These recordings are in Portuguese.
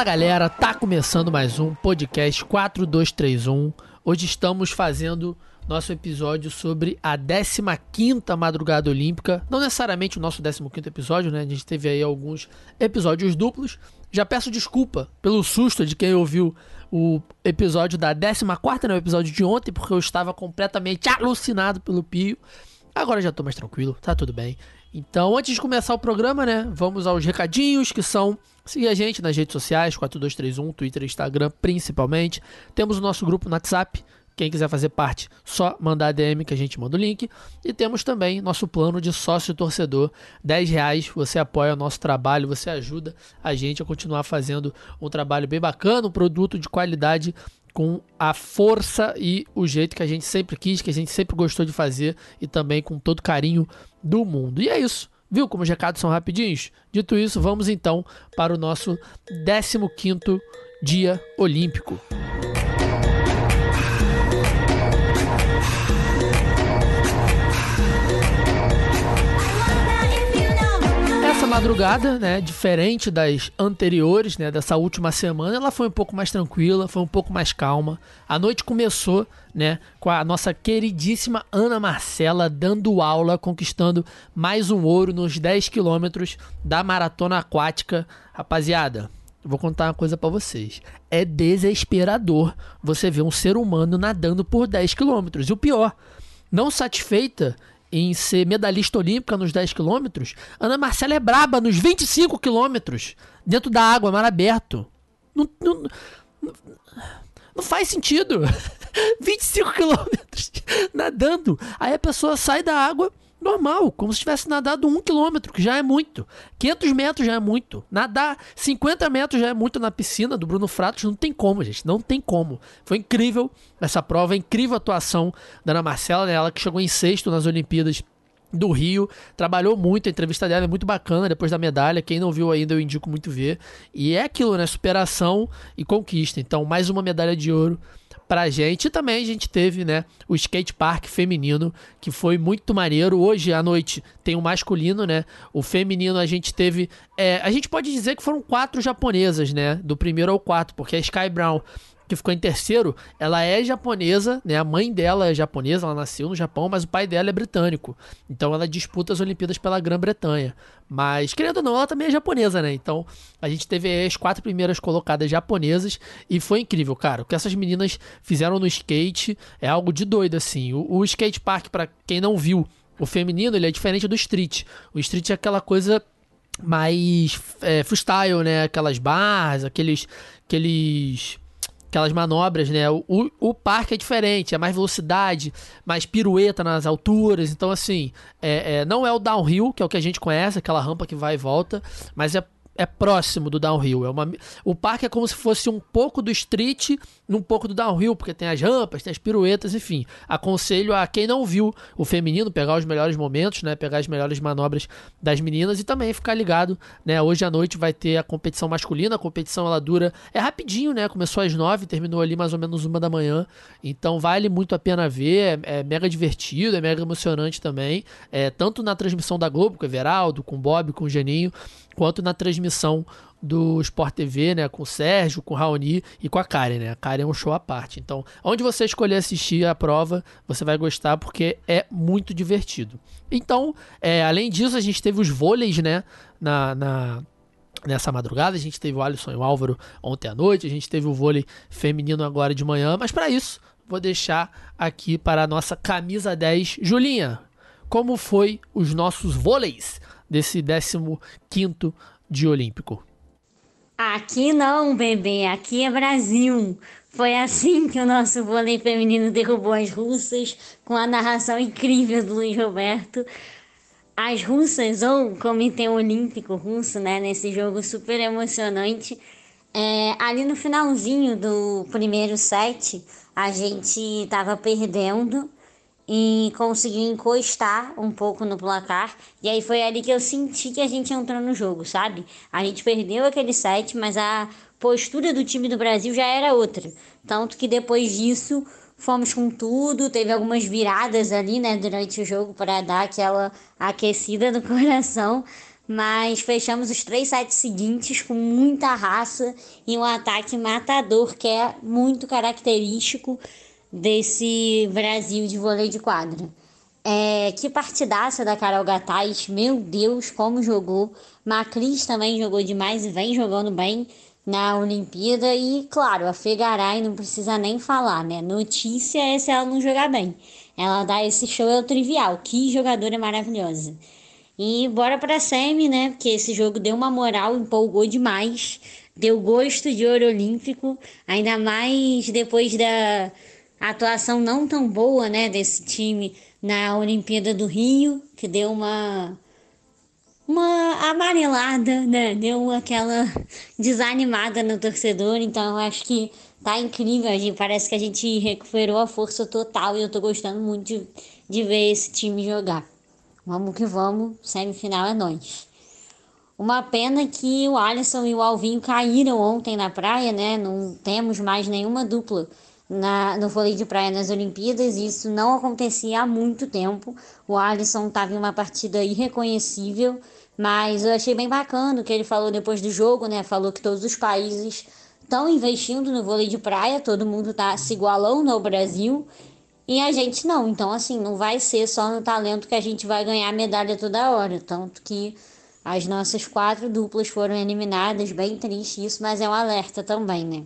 Fala galera, tá começando mais um podcast 4231. Hoje estamos fazendo nosso episódio sobre a 15ª Madrugada Olímpica. Não necessariamente o nosso 15º episódio, né? A gente teve aí alguns episódios duplos. Já peço desculpa pelo susto de quem ouviu o episódio da 14ª, né? O episódio de ontem, porque eu estava completamente alucinado pelo Pio. Agora já tô mais tranquilo, tá tudo bem. Então, antes de começar o programa, né, vamos aos recadinhos que são seguir a gente nas redes sociais, 4231, Twitter Instagram principalmente. Temos o nosso grupo no WhatsApp, quem quiser fazer parte, só mandar DM que a gente manda o link. E temos também nosso plano de sócio torcedor, 10 reais. Você apoia o nosso trabalho, você ajuda a gente a continuar fazendo um trabalho bem bacana, um produto de qualidade com a força e o jeito que a gente sempre quis, que a gente sempre gostou de fazer e também com todo carinho do mundo. E é isso. Viu como os recados são rapidinhos? Dito isso, vamos então para o nosso 15º dia olímpico. Madrugada, né, diferente das anteriores, né, dessa última semana, ela foi um pouco mais tranquila, foi um pouco mais calma. A noite começou, né, com a nossa queridíssima Ana Marcela dando aula, conquistando mais um ouro nos 10 quilômetros da maratona aquática. Rapaziada, vou contar uma coisa para vocês. É desesperador você ver um ser humano nadando por 10 quilômetros. E o pior, não satisfeita em ser medalhista olímpica nos 10 quilômetros, Ana Marcela é braba nos 25 quilômetros, dentro da água, mar aberto. Não, não, não, faz sentido. 25 quilômetros nadando. Aí a pessoa sai da água normal, como se tivesse nadado um quilômetro, que já é muito. 500 metros já é muito. Nadar 50 metros já é muito na piscina do Bruno Fratos, não tem como, gente, não tem como. Foi incrível essa prova, incrível a atuação da Ana Marcela, né? ela que chegou em sexto nas Olimpíadas do Rio, trabalhou muito, a entrevista dela é muito bacana depois da medalha, quem não viu ainda eu indico muito ver, e é aquilo, né, superação e conquista, então mais uma medalha de ouro pra gente. E também a gente teve, né, o skate park feminino, que foi muito maneiro. Hoje à noite tem o masculino, né? O feminino a gente teve. É, a gente pode dizer que foram quatro japonesas, né? Do primeiro ao quarto, porque a Sky Brown que ficou em terceiro, ela é japonesa, né? A mãe dela é japonesa, ela nasceu no Japão, mas o pai dela é britânico. Então ela disputa as Olimpíadas pela Grã-Bretanha. Mas, querendo ou não, ela também é japonesa, né? Então a gente teve as quatro primeiras colocadas japonesas e foi incrível, cara. O que essas meninas fizeram no skate é algo de doido, assim. O, o skate park, para quem não viu, o feminino, ele é diferente do street. O street é aquela coisa mais é, freestyle, né? Aquelas barras, aqueles, aqueles aquelas manobras, né? O, o parque é diferente, é mais velocidade, mais pirueta nas alturas. Então, assim, é, é, não é o downhill, que é o que a gente conhece, aquela rampa que vai e volta, mas é é próximo do downhill. É uma, o parque é como se fosse um pouco do street, um pouco do downhill, porque tem as rampas, tem as piruetas, enfim. Aconselho a quem não viu o feminino pegar os melhores momentos, né, pegar as melhores manobras das meninas e também ficar ligado, né? Hoje à noite vai ter a competição masculina, a competição ela dura é rapidinho, né? Começou às nove, terminou ali mais ou menos uma da manhã. Então vale muito a pena ver, é, é mega divertido, é mega emocionante também, é tanto na transmissão da Globo com o Everaldo, com o Bob, com o Geninho, quanto na transmissão do Sport TV, né, com o Sérgio, com o Raoni e com a Karen, né? A Karen é um show à parte. Então, onde você escolher assistir a prova, você vai gostar porque é muito divertido. Então, é, além disso, a gente teve os vôleis, né, na, na nessa madrugada. A gente teve o Alisson e o Álvaro ontem à noite, a gente teve o vôlei feminino agora de manhã, mas para isso, vou deixar aqui para a nossa camisa 10, Julinha. Como foi os nossos vôleis? desse 15 de Olímpico? Aqui não, bebê, aqui é Brasil. Foi assim que o nosso vôlei feminino derrubou as russas, com a narração incrível do Luiz Roberto. As russas, ou Comitê Olímpico Russo, né, nesse jogo super emocionante. É, ali no finalzinho do primeiro set, a gente estava perdendo e consegui encostar um pouco no placar. E aí foi ali que eu senti que a gente entrou no jogo, sabe? A gente perdeu aquele set, mas a postura do time do Brasil já era outra. Tanto que depois disso fomos com tudo, teve algumas viradas ali, né, durante o jogo para dar aquela aquecida no coração. mas fechamos os três sets seguintes com muita raça e um ataque matador que é muito característico desse Brasil de vôlei de quadra. É, que partidaça da Carol Gataz, meu Deus, como jogou. Macris também jogou demais e vem jogando bem na Olimpíada. E claro, a Fegaray não precisa nem falar, né? Notícia é se ela não jogar bem. Ela dá esse show é o trivial. Que jogadora maravilhosa. E bora pra semi, né? Porque esse jogo deu uma moral, empolgou demais. Deu gosto de ouro olímpico, ainda mais depois da atuação não tão boa, né, desse time na Olimpíada do Rio, que deu uma uma amarelada, né? Deu aquela desanimada no torcedor, então eu acho que tá incrível, a gente, parece que a gente recuperou a força total e eu tô gostando muito de, de ver esse time jogar. Vamos que vamos, semifinal é nós. Uma pena que o Alisson e o Alvinho caíram ontem na praia, né? Não temos mais nenhuma dupla na, no vôlei de praia nas Olimpíadas. Isso não acontecia há muito tempo. O Alisson estava em uma partida irreconhecível, mas eu achei bem bacana o que ele falou depois do jogo, né? Falou que todos os países estão investindo no vôlei de praia, todo mundo está se igualando ao Brasil e a gente não. Então, assim, não vai ser só no talento que a gente vai ganhar medalha toda hora. Tanto que as nossas quatro duplas foram eliminadas, bem triste isso, mas é um alerta também, né?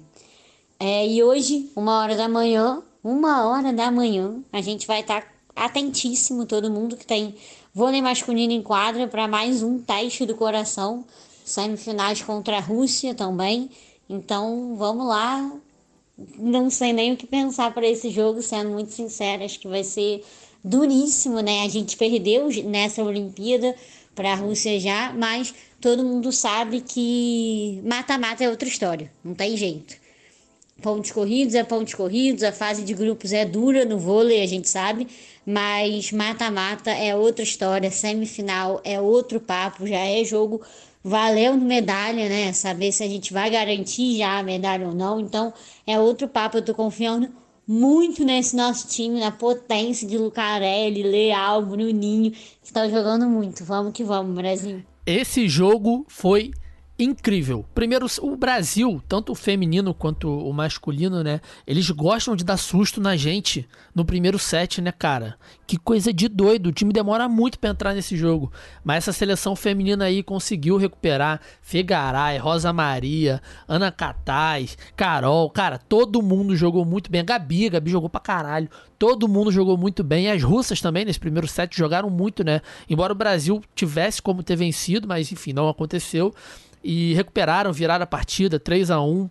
É, e hoje, uma hora da manhã, uma hora da manhã, a gente vai estar tá atentíssimo, todo mundo que tem vôlei masculino em quadra, para mais um teste do coração, semifinais contra a Rússia também. Então, vamos lá. Não sei nem o que pensar para esse jogo, sendo muito sincera, acho que vai ser duríssimo, né? A gente perdeu nessa Olimpíada para a Rússia já, mas todo mundo sabe que mata-mata é outra história, não tem jeito pontos corridos é pontos corridos, a fase de grupos é dura no vôlei, a gente sabe, mas mata-mata é outra história, semifinal é outro papo, já é jogo valendo medalha, né? Saber se a gente vai garantir já a medalha ou não. Então, é outro papo, eu tô confiando muito nesse nosso time, na potência de Lucarelli, Leal, Bruninho, que estão jogando muito. Vamos que vamos, Brasil. Esse jogo foi incrível. Primeiro, o Brasil, tanto o feminino quanto o masculino, né? Eles gostam de dar susto na gente no primeiro set, né, cara? Que coisa de doido. O time demora muito para entrar nesse jogo. Mas essa seleção feminina aí conseguiu recuperar Fegaray, Rosa Maria, Ana Catais, Carol. Cara, todo mundo jogou muito bem. A Gabi, a Gabi jogou pra caralho. Todo mundo jogou muito bem. As russas também, nesse primeiro set, jogaram muito, né? Embora o Brasil tivesse como ter vencido, mas enfim, não aconteceu e recuperaram, viraram a partida 3 a 1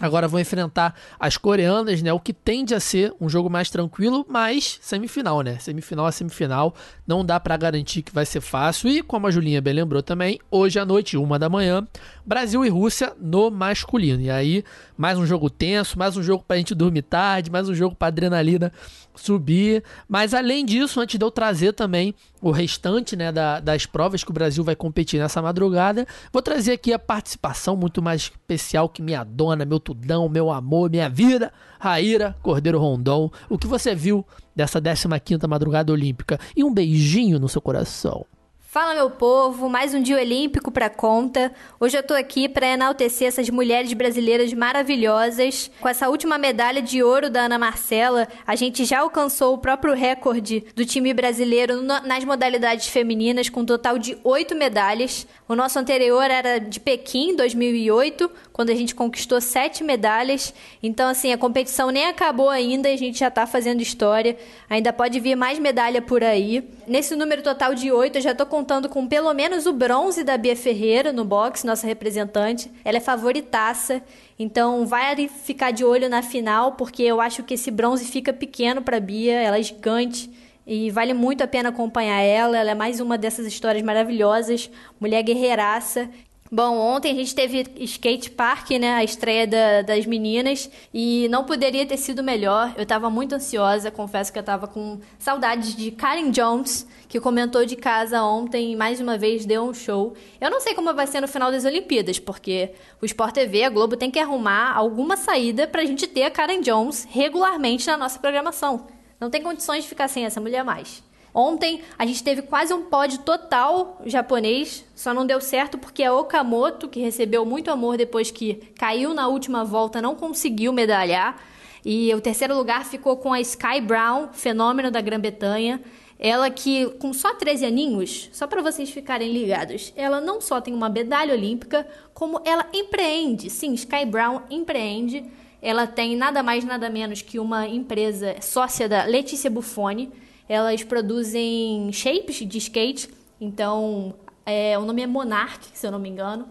Agora vão enfrentar as coreanas, né? O que tende a ser um jogo mais tranquilo, mas semifinal, né? Semifinal a semifinal, não dá para garantir que vai ser fácil. E como a Julinha bem lembrou também, hoje à noite, uma da manhã, Brasil e Rússia no masculino. E aí, mais um jogo tenso, mais um jogo pra gente dormir tarde, mais um jogo pra adrenalina subir. Mas além disso, antes de eu trazer também o restante né, da, das provas que o Brasil vai competir nessa madrugada, vou trazer aqui a participação muito mais especial que minha dona, meu tudão, meu amor, minha vida, Raíra Cordeiro Rondon. O que você viu dessa 15ª madrugada olímpica? E um beijinho no seu coração. Fala meu povo, mais um dia olímpico para conta. Hoje eu tô aqui para enaltecer essas mulheres brasileiras maravilhosas. Com essa última medalha de ouro da Ana Marcela, a gente já alcançou o próprio recorde do time brasileiro nas modalidades femininas com um total de oito medalhas. O nosso anterior era de Pequim, 2008, quando a gente conquistou sete medalhas. Então assim, a competição nem acabou ainda e a gente já tá fazendo história. Ainda pode vir mais medalha por aí. Nesse número total de oito, eu já tô com contando com pelo menos o bronze da Bia Ferreira no boxe, nossa representante. Ela é favoritaça, então vai ficar de olho na final, porque eu acho que esse bronze fica pequeno para Bia, ela é gigante. E vale muito a pena acompanhar ela. Ela é mais uma dessas histórias maravilhosas. Mulher guerreiraça Bom, ontem a gente teve skate park, né? A estreia da, das meninas. E não poderia ter sido melhor. Eu tava muito ansiosa, confesso que eu tava com saudades de Karen Jones, que comentou de casa ontem e mais uma vez deu um show. Eu não sei como vai ser no final das Olimpíadas, porque o Sport TV, a Globo, tem que arrumar alguma saída pra gente ter a Karen Jones regularmente na nossa programação. Não tem condições de ficar sem essa mulher mais. Ontem a gente teve quase um pódio total japonês, só não deu certo porque a Okamoto, que recebeu muito amor depois que caiu na última volta, não conseguiu medalhar. E o terceiro lugar ficou com a Sky Brown, fenômeno da Grã-Bretanha. Ela que, com só 13 aninhos, só para vocês ficarem ligados, ela não só tem uma medalha olímpica, como ela empreende. Sim, Sky Brown empreende. Ela tem nada mais, nada menos que uma empresa sócia da Letícia Buffoni. Elas produzem shapes de skate, então é, o nome é Monarch, se eu não me engano.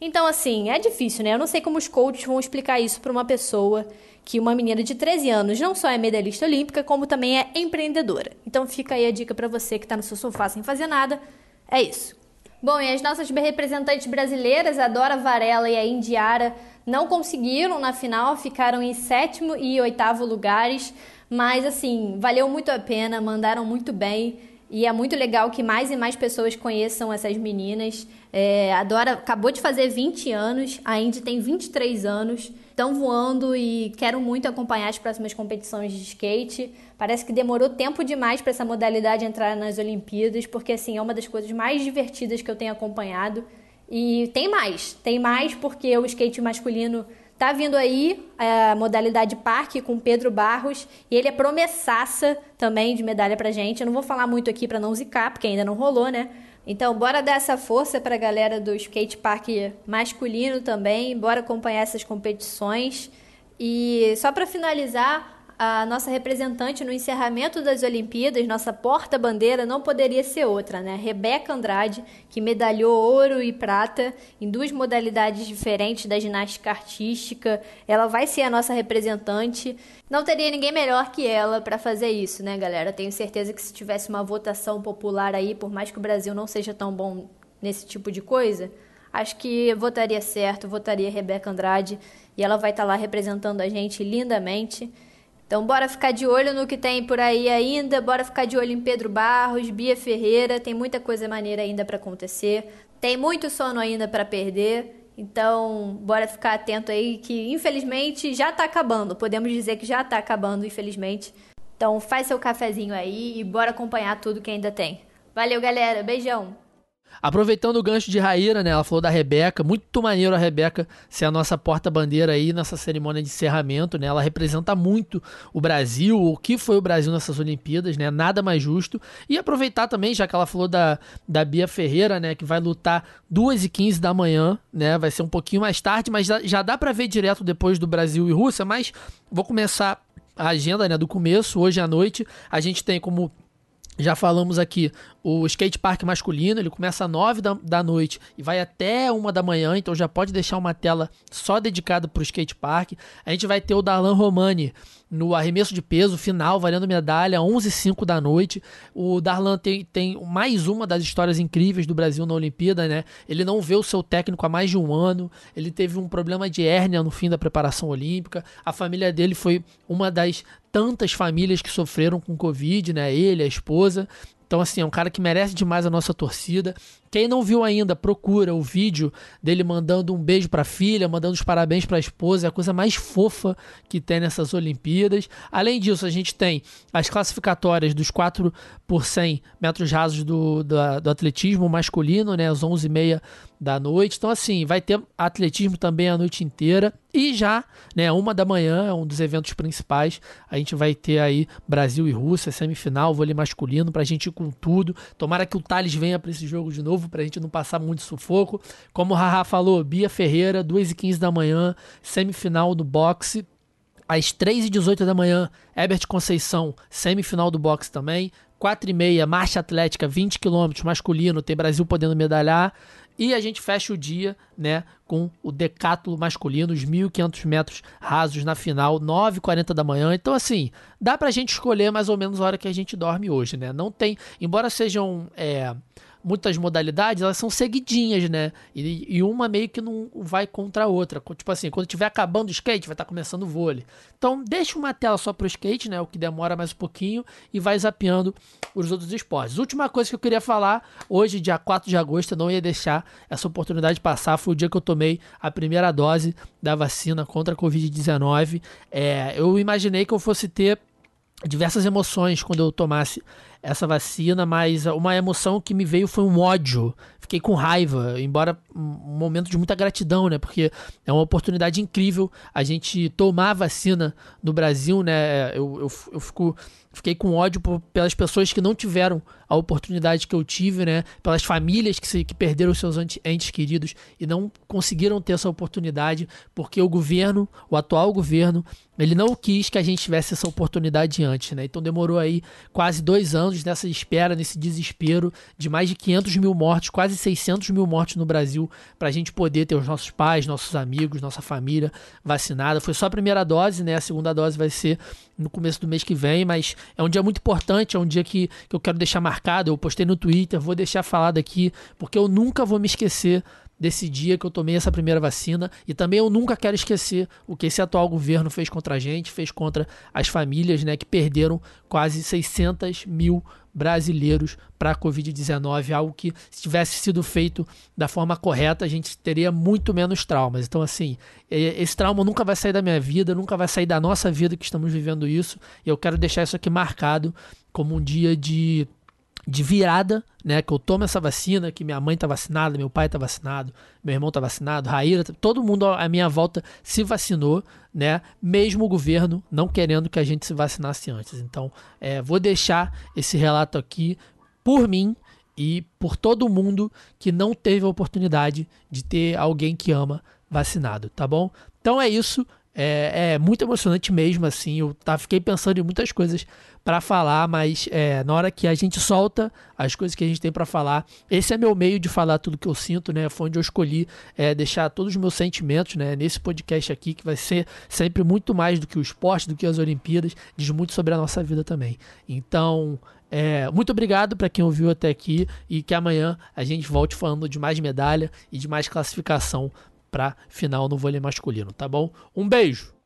Então, assim, é difícil, né? Eu não sei como os coaches vão explicar isso para uma pessoa que uma menina de 13 anos não só é medalhista olímpica, como também é empreendedora. Então fica aí a dica para você que está no seu sofá sem fazer nada. É isso. Bom, e as nossas representantes brasileiras, a Dora Varela e a Indiara, não conseguiram na final, ficaram em sétimo e oitavo lugares, mas assim, valeu muito a pena, mandaram muito bem. E é muito legal que mais e mais pessoas conheçam essas meninas. É, a Dora acabou de fazer 20 anos, a Indy tem 23 anos estão voando e quero muito acompanhar as próximas competições de skate. Parece que demorou tempo demais para essa modalidade entrar nas Olimpíadas, porque assim é uma das coisas mais divertidas que eu tenho acompanhado. E tem mais, tem mais porque o skate masculino tá vindo aí a modalidade parque com Pedro Barros e ele é promessaça também de medalha pra gente. Eu não vou falar muito aqui para não zicar, porque ainda não rolou, né? Então, bora dar essa força para a galera do skate park masculino também, bora acompanhar essas competições. E só para finalizar, a nossa representante no encerramento das Olimpíadas, nossa porta-bandeira, não poderia ser outra, né? Rebeca Andrade, que medalhou ouro e prata em duas modalidades diferentes da ginástica artística. Ela vai ser a nossa representante. Não teria ninguém melhor que ela para fazer isso, né, galera? Tenho certeza que se tivesse uma votação popular aí, por mais que o Brasil não seja tão bom nesse tipo de coisa, acho que votaria certo, votaria Rebeca Andrade e ela vai estar tá lá representando a gente lindamente. Então, bora ficar de olho no que tem por aí ainda, bora ficar de olho em Pedro Barros, Bia Ferreira, tem muita coisa maneira ainda para acontecer. Tem muito sono ainda para perder. Então, bora ficar atento aí que infelizmente já tá acabando. Podemos dizer que já tá acabando, infelizmente. Então, faz seu cafezinho aí e bora acompanhar tudo que ainda tem. Valeu, galera. Beijão. Aproveitando o gancho de Raíra, né? Ela falou da Rebeca. Muito maneiro a Rebeca ser a nossa porta-bandeira aí nessa cerimônia de encerramento, né? Ela representa muito o Brasil, o que foi o Brasil nessas Olimpíadas, né? Nada mais justo. E aproveitar também, já que ela falou da, da Bia Ferreira, né? Que vai lutar 2h15 da manhã, né? Vai ser um pouquinho mais tarde, mas já, dá para ver direto depois do Brasil e Rússia. Mas vou começar a agenda, né? Do começo, hoje à noite. A gente tem como já falamos aqui o skate park masculino, ele começa às 9 da, da noite e vai até uma da manhã, então já pode deixar uma tela só dedicada para o skate park. A gente vai ter o Darlan Romani no arremesso de peso final, valendo medalha, 11 h 05 da noite. O Darlan tem, tem mais uma das histórias incríveis do Brasil na Olimpíada, né? Ele não vê o seu técnico há mais de um ano, ele teve um problema de hérnia no fim da preparação olímpica. A família dele foi uma das tantas famílias que sofreram com Covid, né? Ele, a esposa. Então, assim, é um cara que merece demais a nossa torcida. Quem não viu ainda, procura o vídeo dele mandando um beijo para a filha, mandando os parabéns para a esposa, é a coisa mais fofa que tem nessas Olimpíadas. Além disso, a gente tem as classificatórias dos 4 por 100 metros rasos do, do, do atletismo masculino, né, às 11h30 da noite. Então, assim, vai ter atletismo também a noite inteira. E já, né, uma da manhã, é um dos eventos principais. A gente vai ter aí Brasil e Rússia, semifinal, vôlei masculino, pra gente ir com tudo. Tomara que o Thales venha para esse jogo de novo novo pra gente não passar muito sufoco. Como o Haha falou, Bia Ferreira, 2h15 da manhã, semifinal do boxe. Às 3h18 da manhã, Herbert Conceição, semifinal do boxe também. 4h30, marcha atlética, 20 km masculino, tem Brasil podendo medalhar. E a gente fecha o dia, né, com o decátulo masculino, os 1.500 metros rasos na final, 9h40 da manhã. Então, assim, dá pra gente escolher mais ou menos a hora que a gente dorme hoje, né? Não tem, embora sejam é, muitas modalidades, elas são seguidinhas, né? E, e, uma meio que não vai contra a outra. Tipo assim, quando estiver acabando o skate, vai estar tá começando o vôlei. Então, deixa uma tela só pro skate, né? O que demora mais um pouquinho e vai zapeando os outros esportes. Última coisa que eu queria falar, hoje, dia 4 de agosto, eu não ia deixar essa oportunidade passar. Foi o dia que eu tomei a primeira dose da vacina contra a Covid-19. É, eu imaginei que eu fosse ter diversas emoções quando eu tomasse essa vacina, mas uma emoção que me veio foi um ódio. Fiquei com raiva, embora um momento de muita gratidão, né? Porque é uma oportunidade incrível a gente tomar a vacina no Brasil, né? Eu, eu, eu fico Fiquei com ódio por, pelas pessoas que não tiveram a oportunidade que eu tive, né? Pelas famílias que, se, que perderam seus entes queridos e não conseguiram ter essa oportunidade, porque o governo, o atual governo, ele não quis que a gente tivesse essa oportunidade antes, né? Então demorou aí quase dois anos nessa espera, nesse desespero de mais de 500 mil mortes, quase 600 mil mortes no Brasil, para a gente poder ter os nossos pais, nossos amigos, nossa família vacinada. Foi só a primeira dose, né? A segunda dose vai ser no começo do mês que vem, mas é um dia muito importante, é um dia que, que eu quero deixar marcado. Eu postei no Twitter, vou deixar falado aqui, porque eu nunca vou me esquecer desse dia que eu tomei essa primeira vacina e também eu nunca quero esquecer o que esse atual governo fez contra a gente, fez contra as famílias, né, que perderam quase 600 mil brasileiros para a Covid-19, algo que se tivesse sido feito da forma correta, a gente teria muito menos traumas. Então, assim, esse trauma nunca vai sair da minha vida, nunca vai sair da nossa vida que estamos vivendo isso, e eu quero deixar isso aqui marcado como um dia de de virada, né? Que eu tomo essa vacina, que minha mãe tá vacinada, meu pai tá vacinado, meu irmão tá vacinado, Raíra, todo mundo à minha volta se vacinou, né? Mesmo o governo não querendo que a gente se vacinasse antes. Então, é, vou deixar esse relato aqui por mim e por todo mundo que não teve a oportunidade de ter alguém que ama vacinado, tá bom? Então é isso. É, é, muito emocionante mesmo, assim. Eu tá, fiquei pensando em muitas coisas para falar, mas é, na hora que a gente solta as coisas que a gente tem para falar, esse é meu meio de falar tudo que eu sinto, né? Foi onde eu escolhi é, deixar todos os meus sentimentos, né? Nesse podcast aqui, que vai ser sempre muito mais do que o esporte, do que as Olimpíadas, diz muito sobre a nossa vida também. Então, é, muito obrigado para quem ouviu até aqui e que amanhã a gente volte falando de mais medalha e de mais classificação para final no vôlei masculino, tá bom? Um beijo!